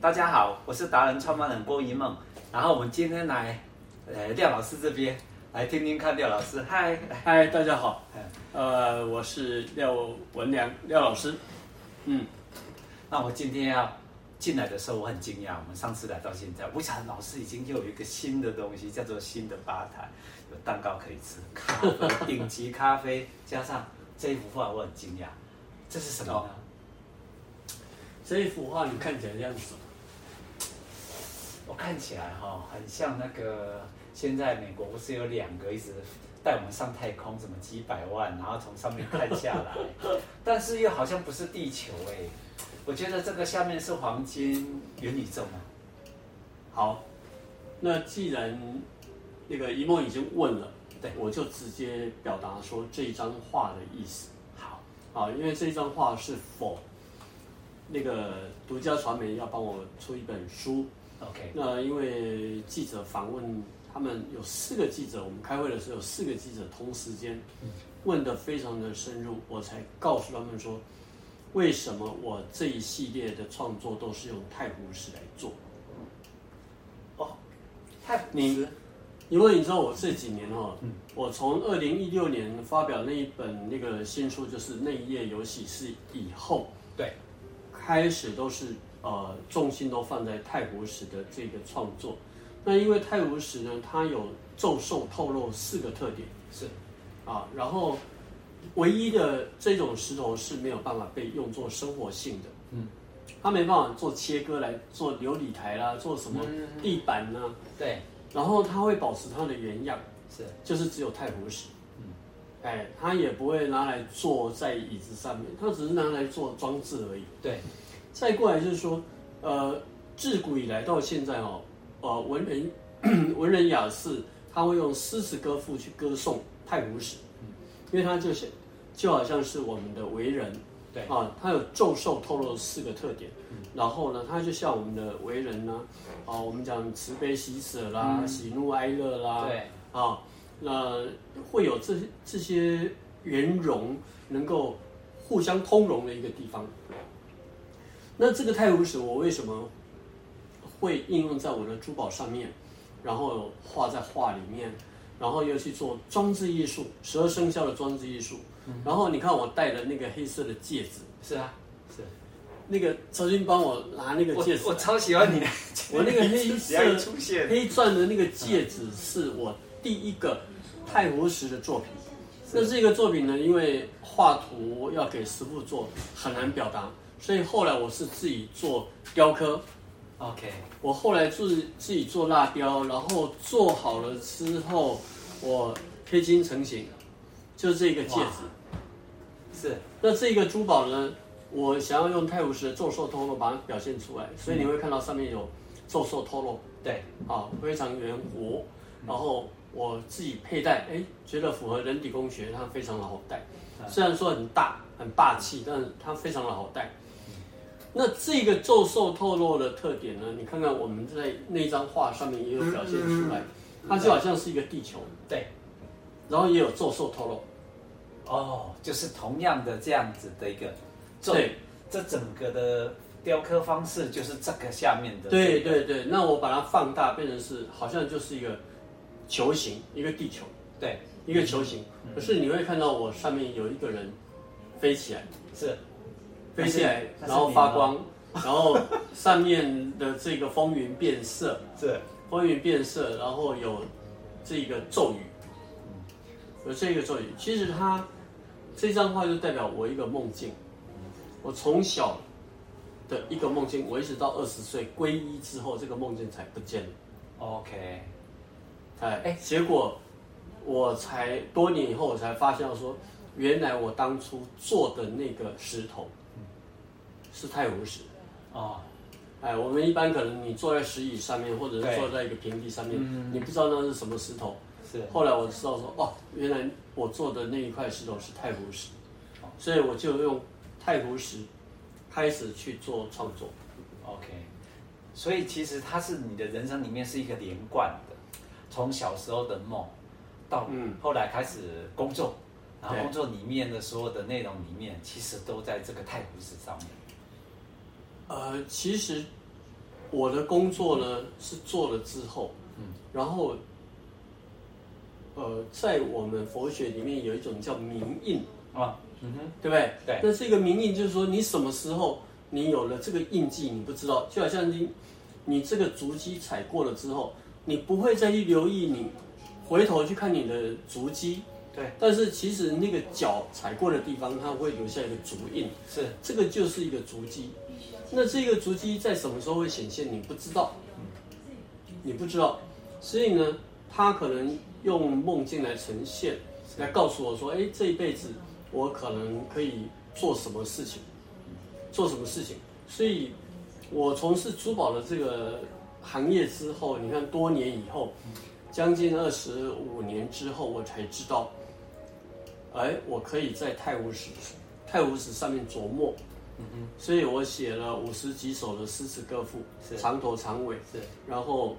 大家好，我是达人创办人郭一梦。然后我们今天来，呃，廖老师这边来听听看，廖老师，嗨嗨，大家好，呃，我是廖文良，廖老师。嗯，那我今天要进来的时候，我很惊讶，我们上次来到现在，我想老师已经又有一个新的东西，叫做新的吧台，有蛋糕可以吃，咖啡，顶级咖啡，加上这一幅画，我很惊讶，这是什么这一幅画你看起来像什么？我看起来哈，很像那个现在美国不是有两个一直带我们上太空，什么几百万，然后从上面看下来，但是又好像不是地球哎。我觉得这个下面是黄金元宇宙吗？好，那既然那个一梦已经问了，对，我就直接表达说这一张画的意思。好，啊，因为这张画是否。那个独家传媒要帮我出一本书，OK。那因为记者访问他们有四个记者，我们开会的时候有四个记者同时间问的非常的深入，我才告诉他们说，为什么我这一系列的创作都是用太湖石来做。哦，太你，因为你知道我这几年哦，我从二零一六年发表那一本那个新书，就是那一页游戏》是以后，对。开始都是呃重心都放在太湖石的这个创作，那因为太湖石呢，它有皱瘦透露四个特点，是。啊，然后唯一的这种石头是没有办法被用作生活性的，嗯，它没办法做切割来做琉璃台啦，做什么地板呢？嗯、对，然后它会保持它的原样，是，就是只有太湖石。哎，它也不会拿来坐在椅子上面，它只是拿来做装置而已。对，再过来就是说，呃，自古以来到现在哦，呃，文人 文人雅士他会用诗词歌赋去歌颂太湖石，嗯，因为他就是就好像是我们的为人，对啊，它有皱瘦透露四个特点，嗯，然后呢，它就像我们的为人呢，啊，我们讲慈悲喜舍啦，嗯，喜怒哀乐啦，对，啊。那会有这这些圆融，能够互相通融的一个地方。那这个太湖石，我为什么会应用在我的珠宝上面，然后画在画里面，然后又去做装置艺术，十二生肖的装置艺术。然后你看我戴的那个黑色的戒指，是啊，是那个曹军帮我拿那个戒指，我，我超喜欢你的，我那个黑色黑钻的那个戒指是我。第一个太湖石的作品，那这个作品呢，因为画图要给师傅做很难表达，所以后来我是自己做雕刻。OK，我后来自自己做蜡雕，然后做好了之后，我贴金成型，就是这个戒指。是，那这个珠宝呢，我想要用泰晤士的皱瘦透露把它表现出来，所以你会看到上面有皱寿脱落。对，啊，非常圆弧，然后。我自己佩戴，哎，觉得符合人体工学，它非常的好戴。虽然说很大很霸气，但是它非常的好戴。那这个皱瘦透露的特点呢？你看看我们在那张画上面也有表现出来，它就好像是一个地球，对。然后也有皱瘦透露。哦，就是同样的这样子的一个，对，这整个的雕刻方式就是这个下面的。对对对，那我把它放大，变成是好像就是一个。球形，一个地球，对，一个球形。可是你会看到我上面有一个人飞起来，是飞起来，然后发光，然后上面的这个风云变色，是风云变色，然后有这个咒语，有这个咒语。其实它这张画就代表我一个梦境，我从小的一个梦境，我一直到二十岁皈依之后，这个梦境才不见了。OK。哎哎，结果我才多年以后，我才发现说，原来我当初做的那个石头是太湖石哦。哎，我们一般可能你坐在石椅上面，或者是坐在一个平地上面，你不知道那是什么石头。是。后来我知道说，哦，原来我做的那一块石头是太湖石，所以我就用太湖石开始去做创作。OK，所以其实它是你的人生里面是一个连贯的。从小时候的梦，到后来开始工作，嗯、然后工作里面的所有的内容里面，其实都在这个太湖石上面。呃，其实我的工作呢是做了之后，嗯，然后，呃，在我们佛学里面有一种叫明印啊，嗯哼，对不对？对。那这个明印就是说，你什么时候你有了这个印记，你不知道，就好像你你这个足迹踩过了之后，你不会再去留意，你回头去看你的足迹，对。但是其实那个脚踩过的地方，它会留下一个足印，是，这个就是一个足迹。那这个足迹在什么时候会显现？你不知道，你不知道，所以呢，他可能用梦境来呈现，来告诉我说：“哎，这一辈子我可能可以做什么事情，做什么事情。”所以，我从事珠宝的这个行业之后，你看多年以后，将近二十五年之后，我才知道，哎，我可以在太无石，太无石上面琢磨。嗯哼，所以我写了五十几首的诗词歌赋，长头长尾，是，然后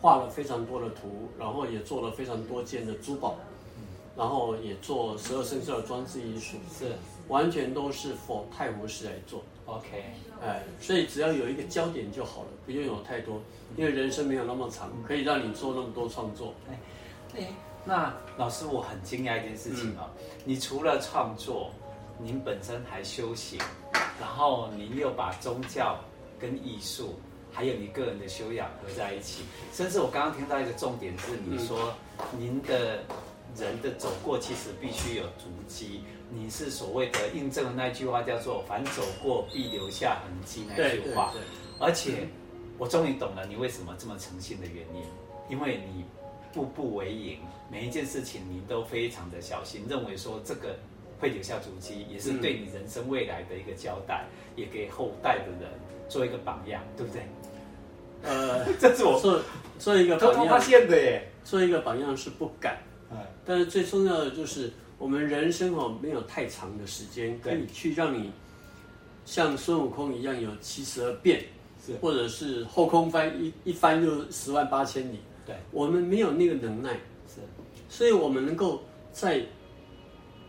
画了非常多的图，然后也做了非常多件的珠宝，嗯，然后也做十二生肖的装饰艺术，是，完全都是 for 太湖石来做。OK，哎，所以只要有一个焦点就好了，不用有太多，因为人生没有那么长，可以让你做那么多创作。哎，哎，那老师，我很惊讶一件事情哦，嗯，你除了创作。您本身还修行，然后您又把宗教跟艺术，还有你个人的修养合在一起，甚至我刚刚听到一个重点是，你说您的人的走过其实必须有足迹，你是所谓的印证的那句话叫做“凡走过必留下痕迹”那句话，对而且我终于懂了你为什么这么诚信的原因，因为你步步为营，每一件事情你都非常的小心，认为说这个。会留下足迹，也是对你人生未来的一个交代，嗯、也给后代的人做一个榜样，对不对？呃，这是我做做一个榜样，偷偷发现的耶。做一个榜样是不敢，嗯，但是最重要的就是我们人生哦，没有太长的时间可以去让你像孙悟空一样有七十二变，是，或者是后空翻一一翻就十万八千里。对，我们没有那个能耐，是，所以我们能够在。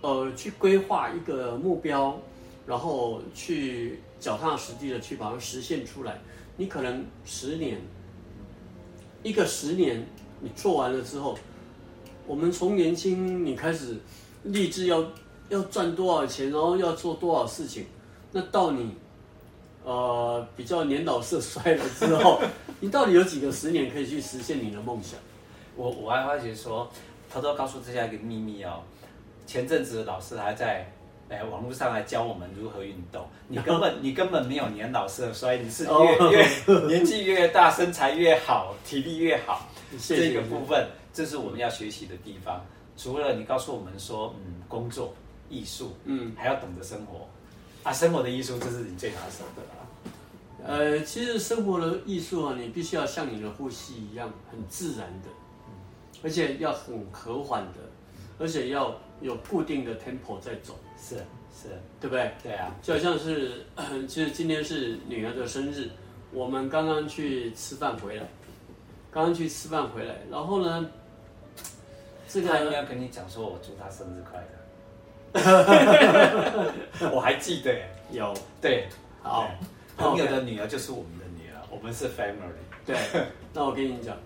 呃，去规划一个目标，然后去脚踏实地的去把它实现出来。你可能十年，一个十年你做完了之后，我们从年轻你开始立志要要赚多少钱，然后要做多少事情，那到你呃比较年老色衰了之后，你到底有几个十年可以去实现你的梦想？我我还发觉说，偷偷告诉大家一个秘密哦。前阵子老师还在，哎，网络上来教我们如何运动。你根本 你根本没有年老色衰，你是越、oh. 越年纪越大，身材越好，体力越好。这个部分，这是我们要学习的地方。除了你告诉我们说，嗯，工作、艺术，嗯，还要懂得生活。啊，生活的艺术，这是你最拿手的啦。呃，其实生活的艺术啊，你必须要像你的呼吸一样，很自然的，而且要很和缓的，而且要。有固定的 tempo 在走，是是，对不对？对啊，就好像是，其实今天是女儿的生日，我们刚刚去吃饭回来，刚刚去吃饭回来，然后呢，这个他应该跟你讲说，我祝她生日快乐，我还记得，有。对，好，朋友的女儿就是我们的女儿，我们是 family，对，那我跟你讲，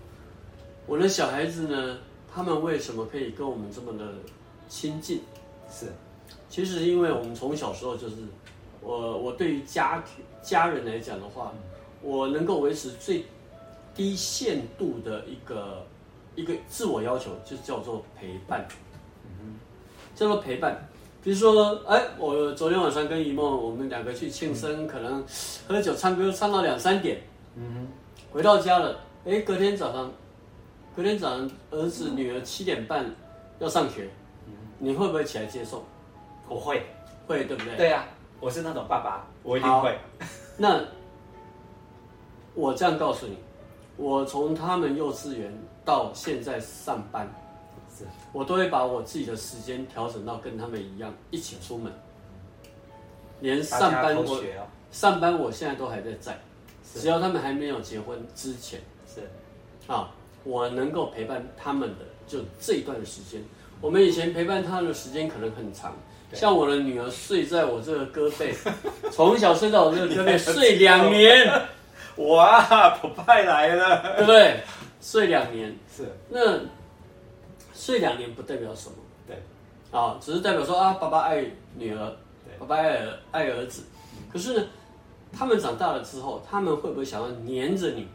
我的小孩子呢，他们为什么可以跟我们这么的？亲近，是，其实因为我们从小时候就是，我我对于家庭家人来讲的话，我能够维持最低限度的一个一个自我要求，就叫做陪伴，嗯，叫做陪伴。比如说，哎，我昨天晚上跟一梦，我们两个去庆生，可能喝酒唱歌唱到两三点，嗯，回到家了，哎，隔天早上，隔天早上儿子女儿七点半要上学。你会不会起来接送？我会，会对不对？对呀、啊，我是那种爸爸，我一定会。那我这样告诉你，我从他们幼稚园到现在上班，是。我都会把我自己的时间调整到跟他们一样，一起出门。连上班我、哦、上班我现在都还在在，只要他们还没有结婚之前，是。啊，我能够陪伴他们的就这一段时间。我们以前陪伴他的时间可能很长，像我的女儿睡在我这个胳膊，从小睡到我这个胳膊睡两年，哇，爸爸来了，对不对？睡两年。是。那睡两年不代表什么，对啊，只是代表说啊，爸爸爱女儿，对爸爸爱儿爱儿子。可是呢，他们长大了之后，他们会不会想要黏着你？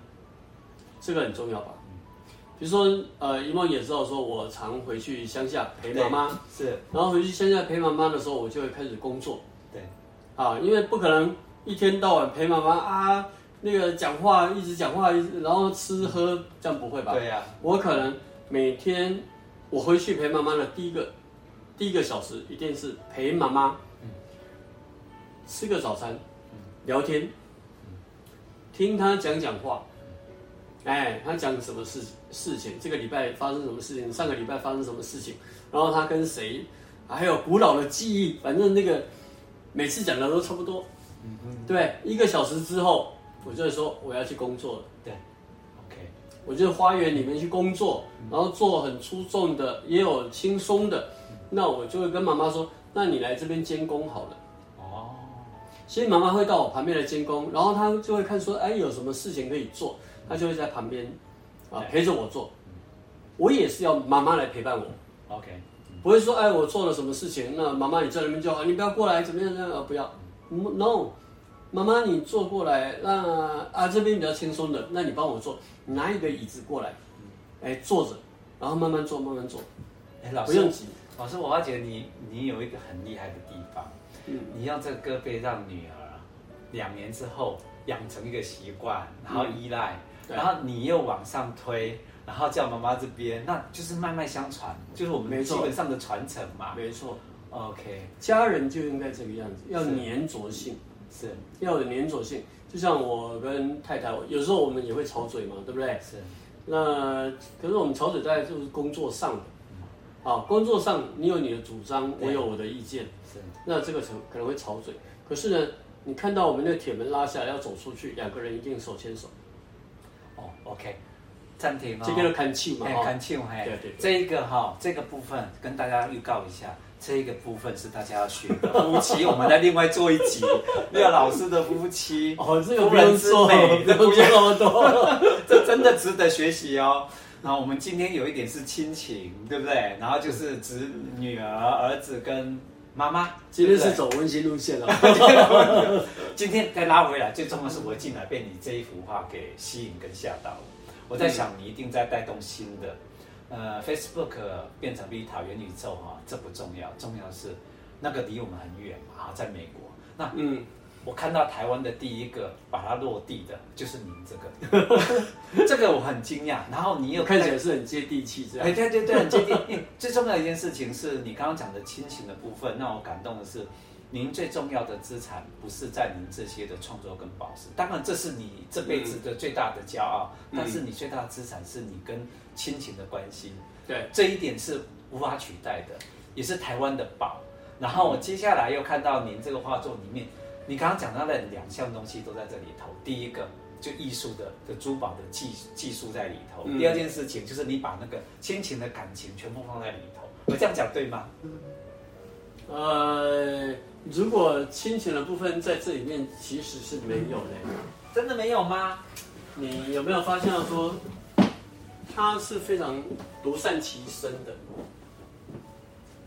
这个很重要吧？比如说，呃，一梦也知道说，我常回去乡下陪妈妈，是，然后回去乡下陪妈妈的时候，我就会开始工作，对，啊，因为不可能一天到晚陪妈妈啊，那个讲话一直讲话，然后吃喝，这样不会吧？对呀、啊，我可能每天我回去陪妈妈的第一个第一个小时，一定是陪妈妈，吃个早餐，聊天，听她讲讲话。哎，他讲什么事事情？这个礼拜发生什么事情？上个礼拜发生什么事情？然后他跟谁？还有古老的记忆，反正那个每次讲的都差不多。嗯嗯。对，一个小时之后，我就会说我要去工作了。对。我就花园里面去工作，然后做很出众的，也有轻松的。那我就会跟妈妈说：“那你来这边监工好了。”哦。所以妈妈会到我旁边来监工，然后她就会看说：“哎，有什么事情可以做？”她就会在旁边，啊，陪着我做，我也是要妈妈来陪伴我，OK，不会说，哎，我做了什么事情，那妈妈你在那边就好，你不要过来，怎么样？怎么样？不要，no，妈妈你坐过来，那啊这边比较轻松的，那你帮我坐，拿一个椅子过来，哎，坐着，然后慢慢坐，慢慢坐，哎，老师不用急，老师，我发觉你你有一个很厉害的地方，嗯，你用这个胳膊让女儿两年之后养成一个习惯，然后依赖。嗯然后你又往上推，然后叫妈妈这边，那就是脉脉相传，就是我们基本上的传承嘛。没错，OK，家人就应该这个样子，要黏着性，是，要有粘着性。就像我跟太太，有时候我们也会吵嘴嘛，对不对？是。那可是我们吵嘴大概就是工作上的，好，工作上你有你的主张，我有我的意见，是。那这个可可能会吵嘴，可是呢，你看到我们那个铁门拉下来要走出去，两个人一定手牵手。哦，OK，暂停哦。这边的看气嘛，看气嘿。对对。这一个哈，这个部分跟大家预告一下，这一个部分是大家要学的。夫妻，我们再另外做一集，廖老师的夫妻。哦，这个不用说，不用那么多，这真的值得学习哦。然后我们今天有一点是亲情，对不对？然后就是子女儿、儿子跟妈妈。今天是走温馨路线了。今天再拉回来，最重要是我进来被你这一幅画给吸引跟吓到了。我在想，你一定在带动新的，呃，Facebook 变成 Vita 元宇宙哈，这不重要，重要是那个离我们很远嘛，在美国。那嗯，我看到台湾的第一个把它落地的，就是您这个，这个我很惊讶。然后你又看起来是很接地气，这样。哎，对对对，很接地气。最重要的一件事情是你刚刚讲的亲情的部分，让我感动的是。您最重要的资产不是在您这些的创作跟宝石，当然这是你这辈子的最大的骄傲，嗯、但是你最大的资产是你跟亲情的关系，对、嗯，这一点是无法取代的，也是台湾的宝。然后我接下来又看到您这个画作里面，你刚刚讲到的两项东西都在这里头，第一个就艺术的的珠宝的技技术在里头，嗯、第二件事情就是你把那个亲情的感情全部放在里头，我这样讲对吗？呃。如果亲情的部分在这里面其实是没有的，真的没有吗？你有没有发现到说，他是非常独善其身的，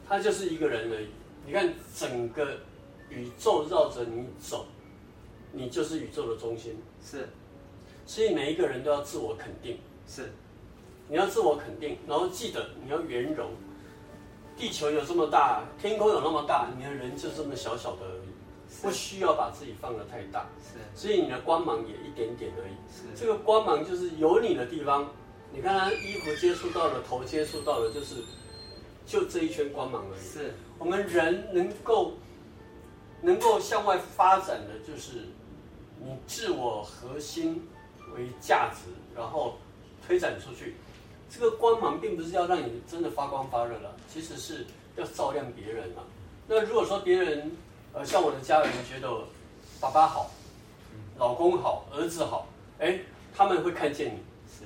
他就是一个人而已。你看整个宇宙绕着你走，你就是宇宙的中心。是，所以每一个人都要自我肯定。是，你要自我肯定，然后记得你要圆融。地球有这么大，天空有那么大，你的人就这么小小的而已，不需要把自己放得太大。是，所以你的光芒也一点点而已。是，这个光芒就是有你的地方，你看他衣服接触到了，头接触到了，就是就这一圈光芒而已。是，我们人能够能够向外发展的，就是你自我核心为价值，然后推展出去。这个光芒并不是要让你真的发光发热了，其实是要照亮别人了。那如果说别人，呃，像我的家人觉得爸爸好，老公好，儿子好，哎，他们会看见你。是，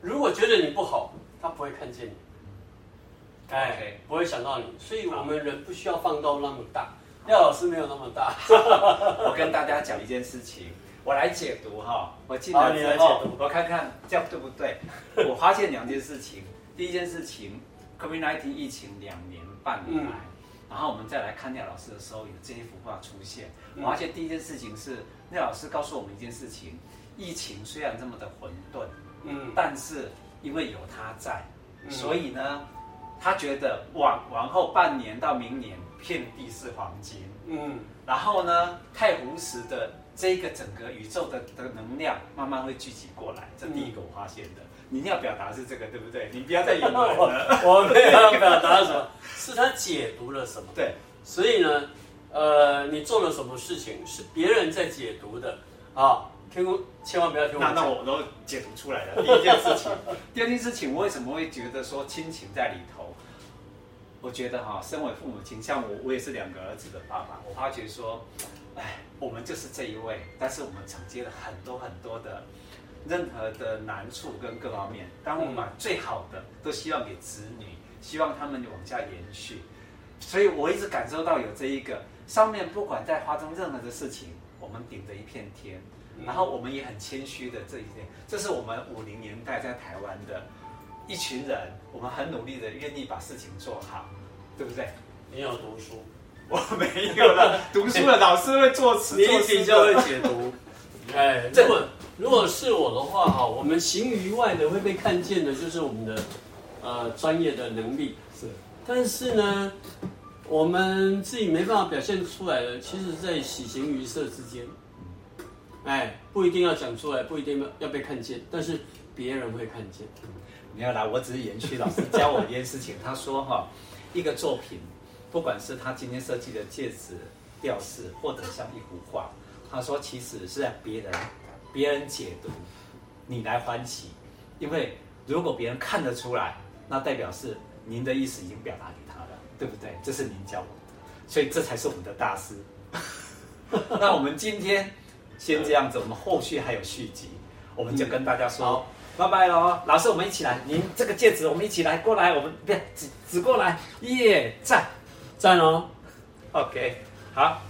如果觉得你不好，他不会看见你，哎.不会想到你。所以我们人不需要放到那么大。廖老师没有那么大。我跟大家讲一件事情。我来解读哈，我进来之后，我看看这样对不对？我发现两件事情，第一件事情，COVID-19 疫情两年半以来，嗯、然后我们再来看廖老师的时候，有这一幅画出现。我发现第一件事情是廖老师告诉我们一件事情：疫情虽然这么的混沌，嗯，但是因为有他在，所以呢，他觉得往往后半年到明年遍地是黄金，嗯，然后呢，太湖石的。这个整个宇宙的的能量慢慢会聚集过来，这第一个我发现的。嗯、你要表达是这个，对不对？你不要再隐瞒了。我 我没有要表达什么，是他解读了什么。对，所以呢，呃，你做了什么事情是别人在解读的啊？听，千万不要听我。那那我都解读出来了。第一件事情，第二件事情，我为什么会觉得说亲情在里头？我觉得哈，身为父母亲，像我，我也是两个儿子的爸爸，我发觉说。哎，我们就是这一位，但是我们承接了很多很多的任何的难处跟各方面。当我们把最好的都希望给子女，希望他们往下延续。所以我一直感受到有这一个上面，不管在发生任何的事情，我们顶着一片天，然后我们也很谦虚的这一点，这是我们五零年代在台湾的一群人，我们很努力的愿意把事情做好，对不对？你要读书。我没有了，读书的老师会作词，你比较会解读。哎，如果如果是我的话哈，我们行于外的会被看见的，就是我们的呃专业的能力是。但是呢，我们自己没办法表现出来的，其实在喜形于色之间。哎，不一定要讲出来，不一定要要被看见，但是别人会看见。没有啦，我只是延续老师教我一件事情。他说哈，一个作品。不管是他今天设计的戒指吊饰，或者像一幅画，他说其实是在别人别人解读，你来欢喜，因为如果别人看得出来，那代表是您的意思已经表达给他了，对不对？这是您教我的，所以这才是我们的大师。那我们今天先这样子，我们后续还有续集，我们就跟大家说。嗯拜拜喽，老师，我们一起来。您这个戒指，我们一起来过来。我们别指指过来，耶、yeah，赞赞哦。OK，好。